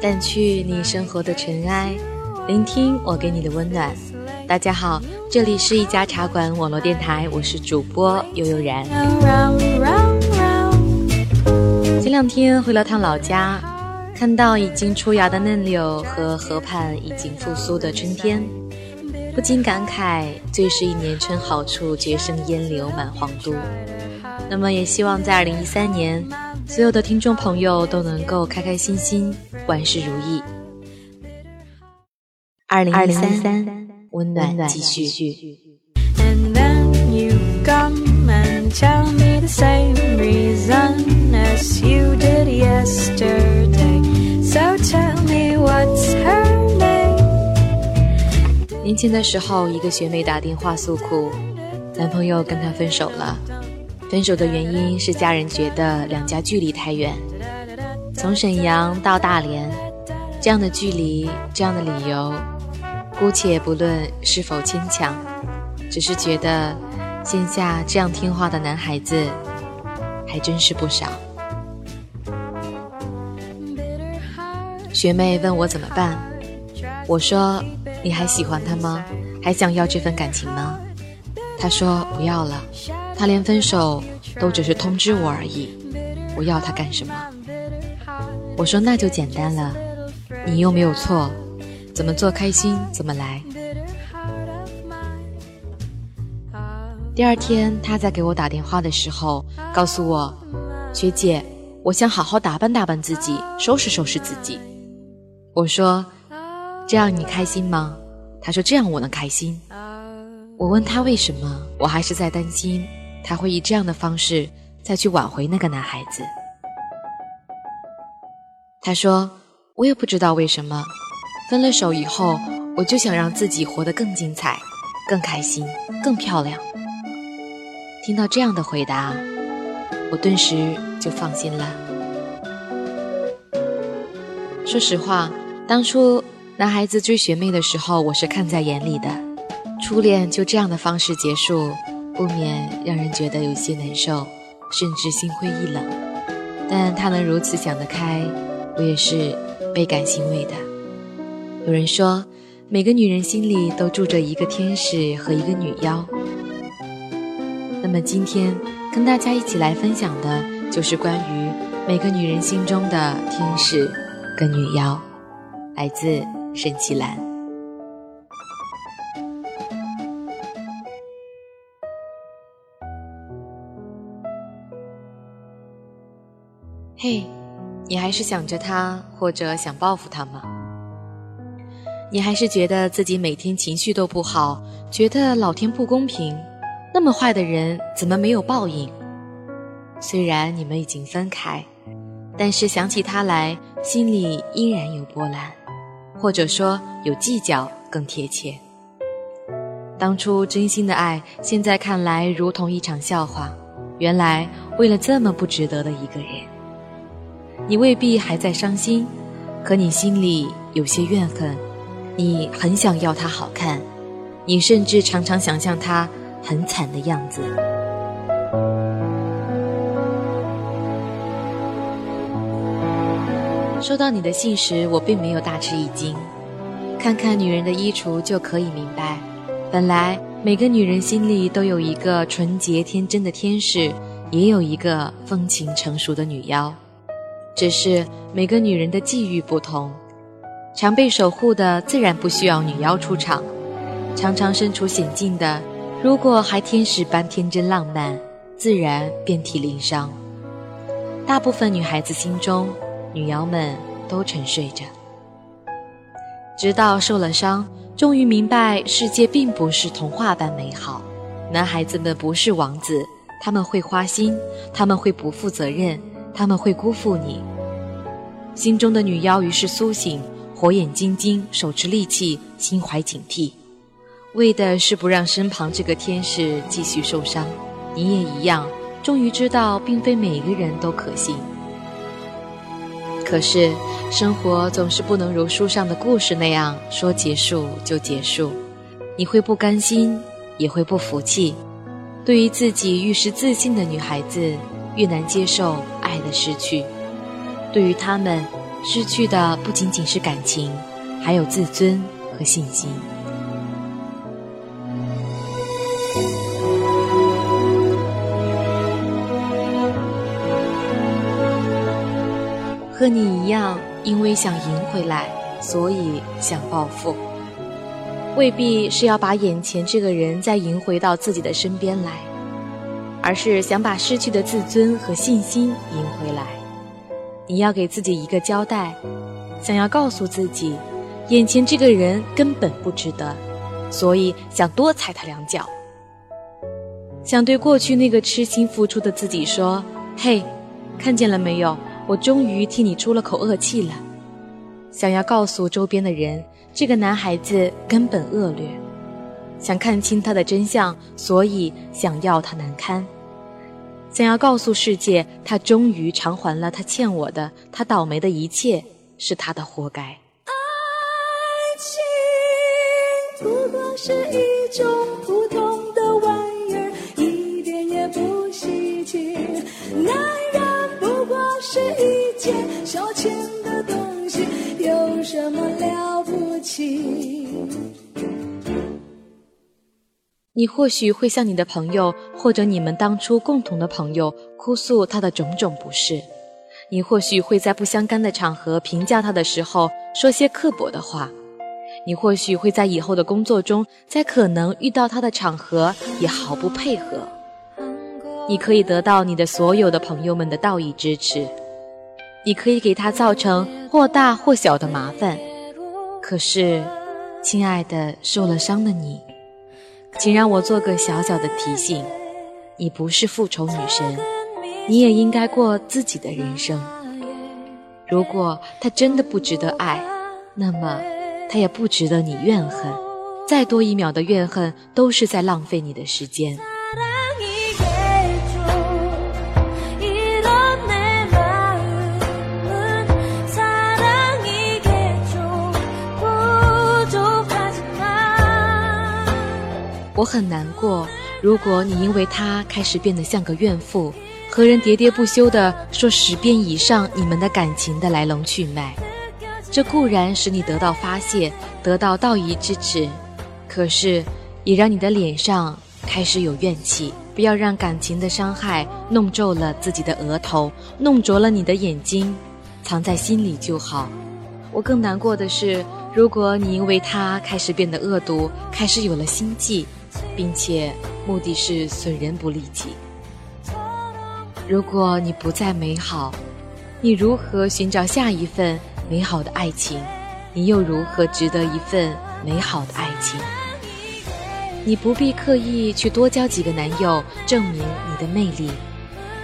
掸去你生活的尘埃，聆听我给你的温暖。大家好，这里是一家茶馆网络电台，我是主播悠悠然。前两天回了趟老家，看到已经出芽的嫩柳和河畔已经复苏的春天，不禁感慨：最是一年春好处，绝胜烟柳满皇都。那么也希望在二零一三年，所有的听众朋友都能够开开心心，万事如意。二零二三，温暖继续。And then you come and tell me the same reason as you did yesterday. So tell me what's her name? 年轻的时候，一个学妹打电话诉苦，男朋友跟她分手了。分手的原因是家人觉得两家距离太远，从沈阳到大连，这样的距离，这样的理由，姑且不论是否牵强，只是觉得线下这样听话的男孩子还真是不少。学妹问我怎么办，我说：“你还喜欢他吗？还想要这份感情吗？”她说：“不要了，他连分手都只是通知我而已，我要他干什么？”我说：“那就简单了，你又没有错，怎么做开心怎么来。”第二天，他在给我打电话的时候告诉我：“学姐，我想好好打扮打扮自己，收拾收拾自己。”我说：“这样你开心吗？”他说：“这样我能开心。”我问他为什么，我还是在担心他会以这样的方式再去挽回那个男孩子。他说：“我也不知道为什么，分了手以后，我就想让自己活得更精彩、更开心、更漂亮。”听到这样的回答，我顿时就放心了。说实话，当初男孩子追学妹的时候，我是看在眼里的。初恋就这样的方式结束，不免让人觉得有些难受，甚至心灰意冷。但他能如此想得开，我也是倍感欣慰的。有人说，每个女人心里都住着一个天使和一个女妖。那么今天跟大家一起来分享的，就是关于每个女人心中的天使跟女妖，来自沈其兰。嘿，你还是想着他，或者想报复他吗？你还是觉得自己每天情绪都不好，觉得老天不公平？那么坏的人怎么没有报应？虽然你们已经分开，但是想起他来，心里依然有波澜，或者说有计较更贴切。当初真心的爱，现在看来如同一场笑话。原来为了这么不值得的一个人，你未必还在伤心，可你心里有些怨恨，你很想要他好看，你甚至常常想象他。很惨的样子。收到你的信时，我并没有大吃一惊。看看女人的衣橱就可以明白，本来每个女人心里都有一个纯洁天真的天使，也有一个风情成熟的女妖，只是每个女人的际遇不同。常被守护的自然不需要女妖出场，常常身处险境的。如果还天使般天真浪漫，自然遍体鳞伤。大部分女孩子心中，女妖们都沉睡着，直到受了伤，终于明白世界并不是童话般美好。男孩子们不是王子，他们会花心，他们会不负责任，他们会辜负你。心中的女妖于是苏醒，火眼金睛，手持利器，心怀警惕。为的是不让身旁这个天使继续受伤，你也一样，终于知道，并非每个人都可信。可是，生活总是不能如书上的故事那样说结束就结束，你会不甘心，也会不服气。对于自己愈是自信的女孩子，越难接受爱的失去。对于他们，失去的不仅仅是感情，还有自尊和信心。和你一样，因为想赢回来，所以想报复。未必是要把眼前这个人再赢回到自己的身边来，而是想把失去的自尊和信心赢回来。你要给自己一个交代，想要告诉自己，眼前这个人根本不值得，所以想多踩他两脚。想对过去那个痴心付出的自己说：“嘿，看见了没有？”我终于替你出了口恶气了，想要告诉周边的人，这个男孩子根本恶劣，想看清他的真相，所以想要他难堪，想要告诉世界，他终于偿还了他欠我的，他倒霉的一切是他的活该。爱情不过是一种普通的玩意儿，一点也不稀奇。男人不过是一件消遣的东西，有什么了不起？你或许会向你的朋友，或者你们当初共同的朋友哭诉他的种种不是；你或许会在不相干的场合评价他的时候说些刻薄的话；你或许会在以后的工作中，在可能遇到他的场合也毫不配合。你可以得到你的所有的朋友们的道义支持，你可以给他造成或大或小的麻烦。可是，亲爱的，受了伤的你，请让我做个小小的提醒：你不是复仇女神，你也应该过自己的人生。如果他真的不值得爱，那么他也不值得你怨恨。再多一秒的怨恨，都是在浪费你的时间。我很难过，如果你因为他开始变得像个怨妇，和人喋喋不休地说十遍以上你们的感情的来龙去脉，这固然使你得到发泄，得到道义支持，可是也让你的脸上开始有怨气。不要让感情的伤害弄皱了自己的额头，弄浊了你的眼睛，藏在心里就好。我更难过的是，如果你因为他开始变得恶毒，开始有了心计。并且目的是损人不利己。如果你不再美好，你如何寻找下一份美好的爱情？你又如何值得一份美好的爱情？你不必刻意去多交几个男友，证明你的魅力。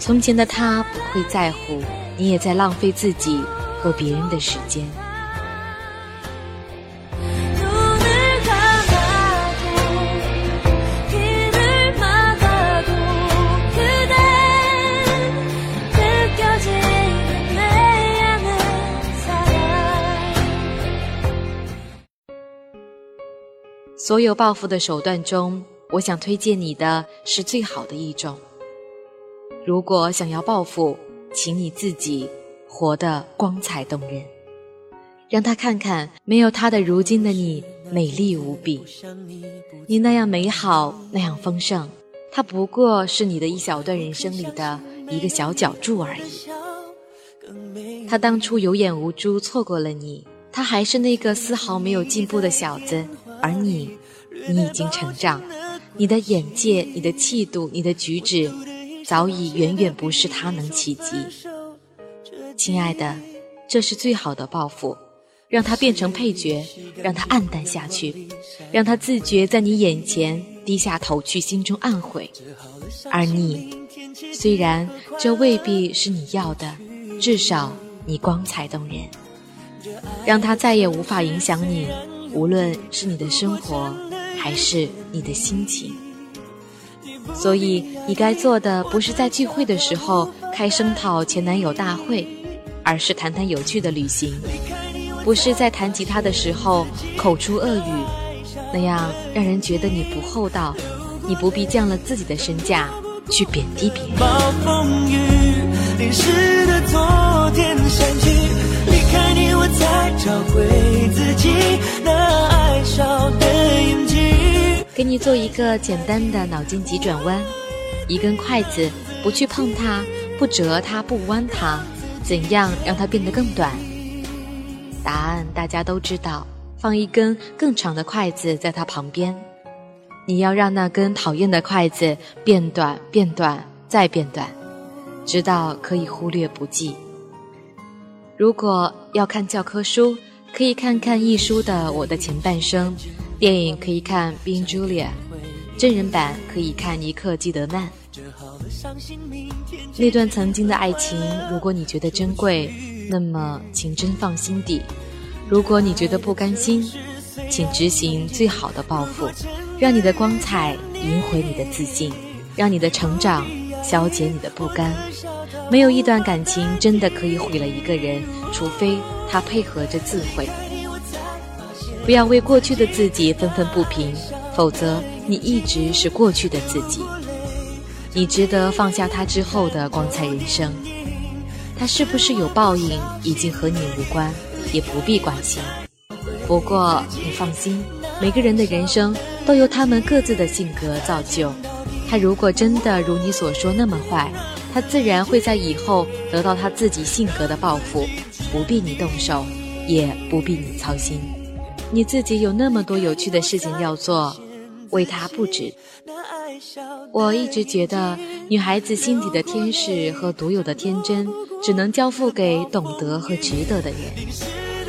从前的他不会在乎，你也在浪费自己和别人的时间。所有报复的手段中，我想推荐你的是最好的一种。如果想要报复，请你自己活得光彩动人，让他看看没有他的如今的你美丽无比。你那样美好，那样丰盛，他不过是你的一小段人生里的一个小角柱而已。他当初有眼无珠，错过了你，他还是那个丝毫没有进步的小子。而你，你已经成长，你的眼界、你的气度、你的举止，早已远远不是他能企及。亲爱的，这是最好的报复，让他变成配角，让他黯淡下去，让他自觉在你眼前低下头去，心中暗悔。而你，虽然这未必是你要的，至少你光彩动人，让他再也无法影响你。无论是你的生活，还是你的心情，所以你该做的不是在聚会的时候开声讨前男友大会，而是谈谈有趣的旅行；不是在弹吉他的时候口出恶语，那样让人觉得你不厚道。你不必降了自己的身价去贬低别人。暴风雨淋湿的昨天想起离开你我才找回给你做一个简单的脑筋急转弯。一根筷子不去碰它不折它不弯它怎样让它变得更短？答案大家都知道放一根更长的筷子在它旁边。你要让那根讨厌的筷子变短，变短，再变短，直到可以忽略不计。如果要看教科书，可以看看一书的《我的前半生》，电影可以看《冰朱丽叶》，真人版可以看《尼克基德曼》。那段曾经的爱情，如果你觉得珍贵，那么请珍放心底；如果你觉得不甘心，请执行最好的报复。让你的光彩赢回你的自信，让你的成长消解你的不甘。没有一段感情真的可以毁了一个人，除非他配合着自毁。不要为过去的自己愤愤不平，否则你一直是过去的自己。你值得放下他之后的光彩人生。他是不是有报应，已经和你无关，也不必关心。不过你放心。每个人的人生都由他们各自的性格造就。他如果真的如你所说那么坏，他自然会在以后得到他自己性格的报复，不必你动手，也不必你操心。你自己有那么多有趣的事情要做，为他不止。我一直觉得，女孩子心底的天使和独有的天真，只能交付给懂得和值得的人。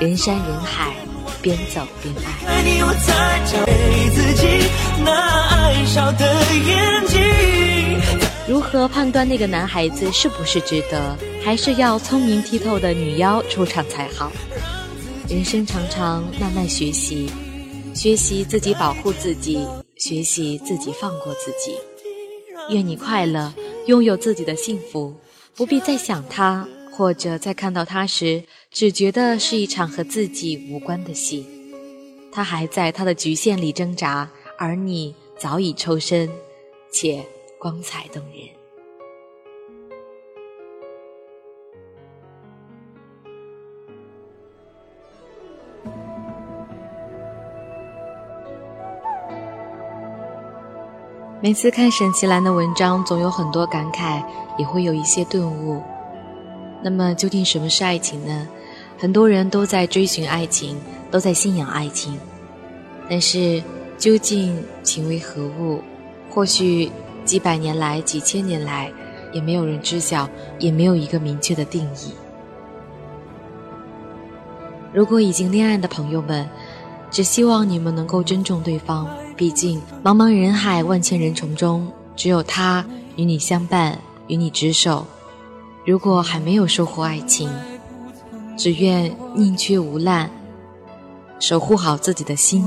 人山人海。边走边爱。如何判断那个男孩子是不是值得？还是要聪明剔透的女妖出场才好。人生常常，慢慢学习，学习自己保护自己，学习自己放过自己。愿你快乐，拥有自己的幸福，不必再想他。或者在看到他时，只觉得是一场和自己无关的戏，他还在他的局限里挣扎，而你早已抽身，且光彩动人。每次看沈其兰的文章，总有很多感慨，也会有一些顿悟。那么究竟什么是爱情呢？很多人都在追寻爱情，都在信仰爱情，但是究竟情为何物？或许几百年来、几千年来，也没有人知晓，也没有一个明确的定义。如果已经恋爱的朋友们，只希望你们能够尊重对方，毕竟茫茫人海、万千人丛中，只有他与你相伴，与你执手。如果还没有收获爱情，只愿宁缺毋滥，守护好自己的心，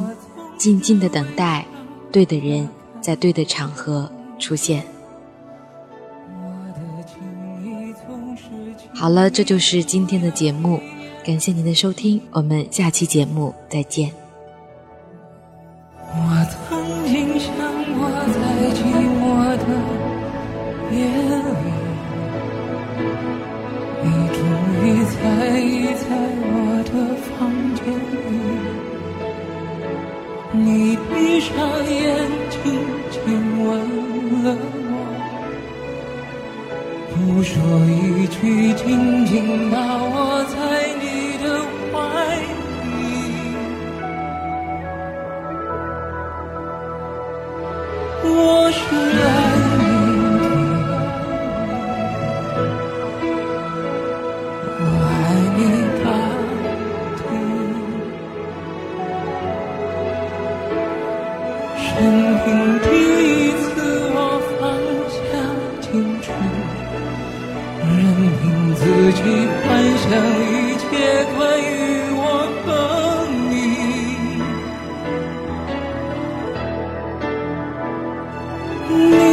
静静的等待对的人在对的场合出现。好了，这就是今天的节目，感谢您的收听，我们下期节目再见。你是。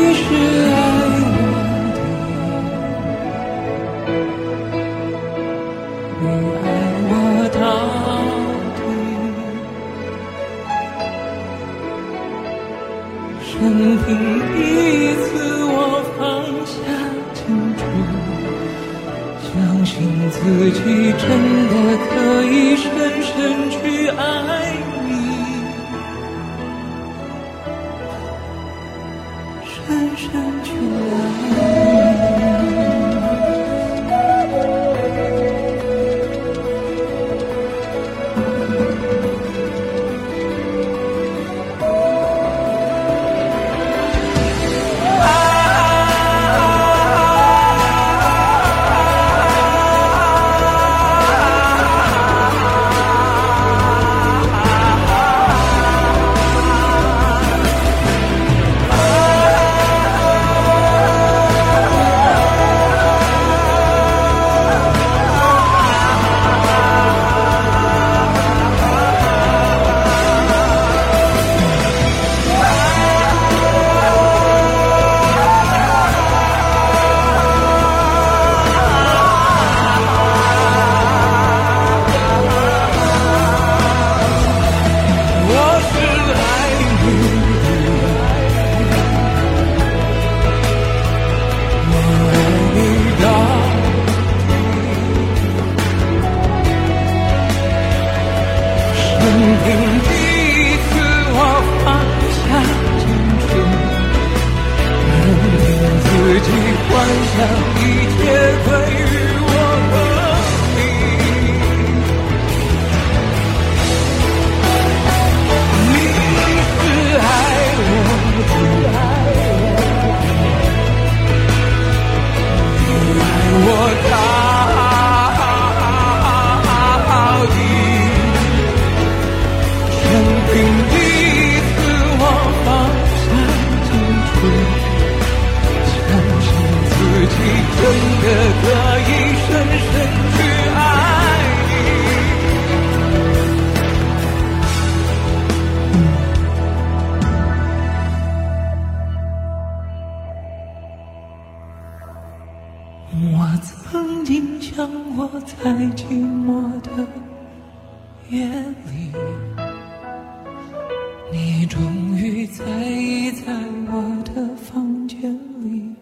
在寂寞的夜里你终于在意在我的房间里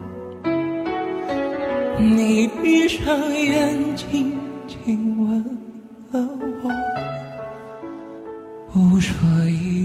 你闭上眼睛亲吻了我不说一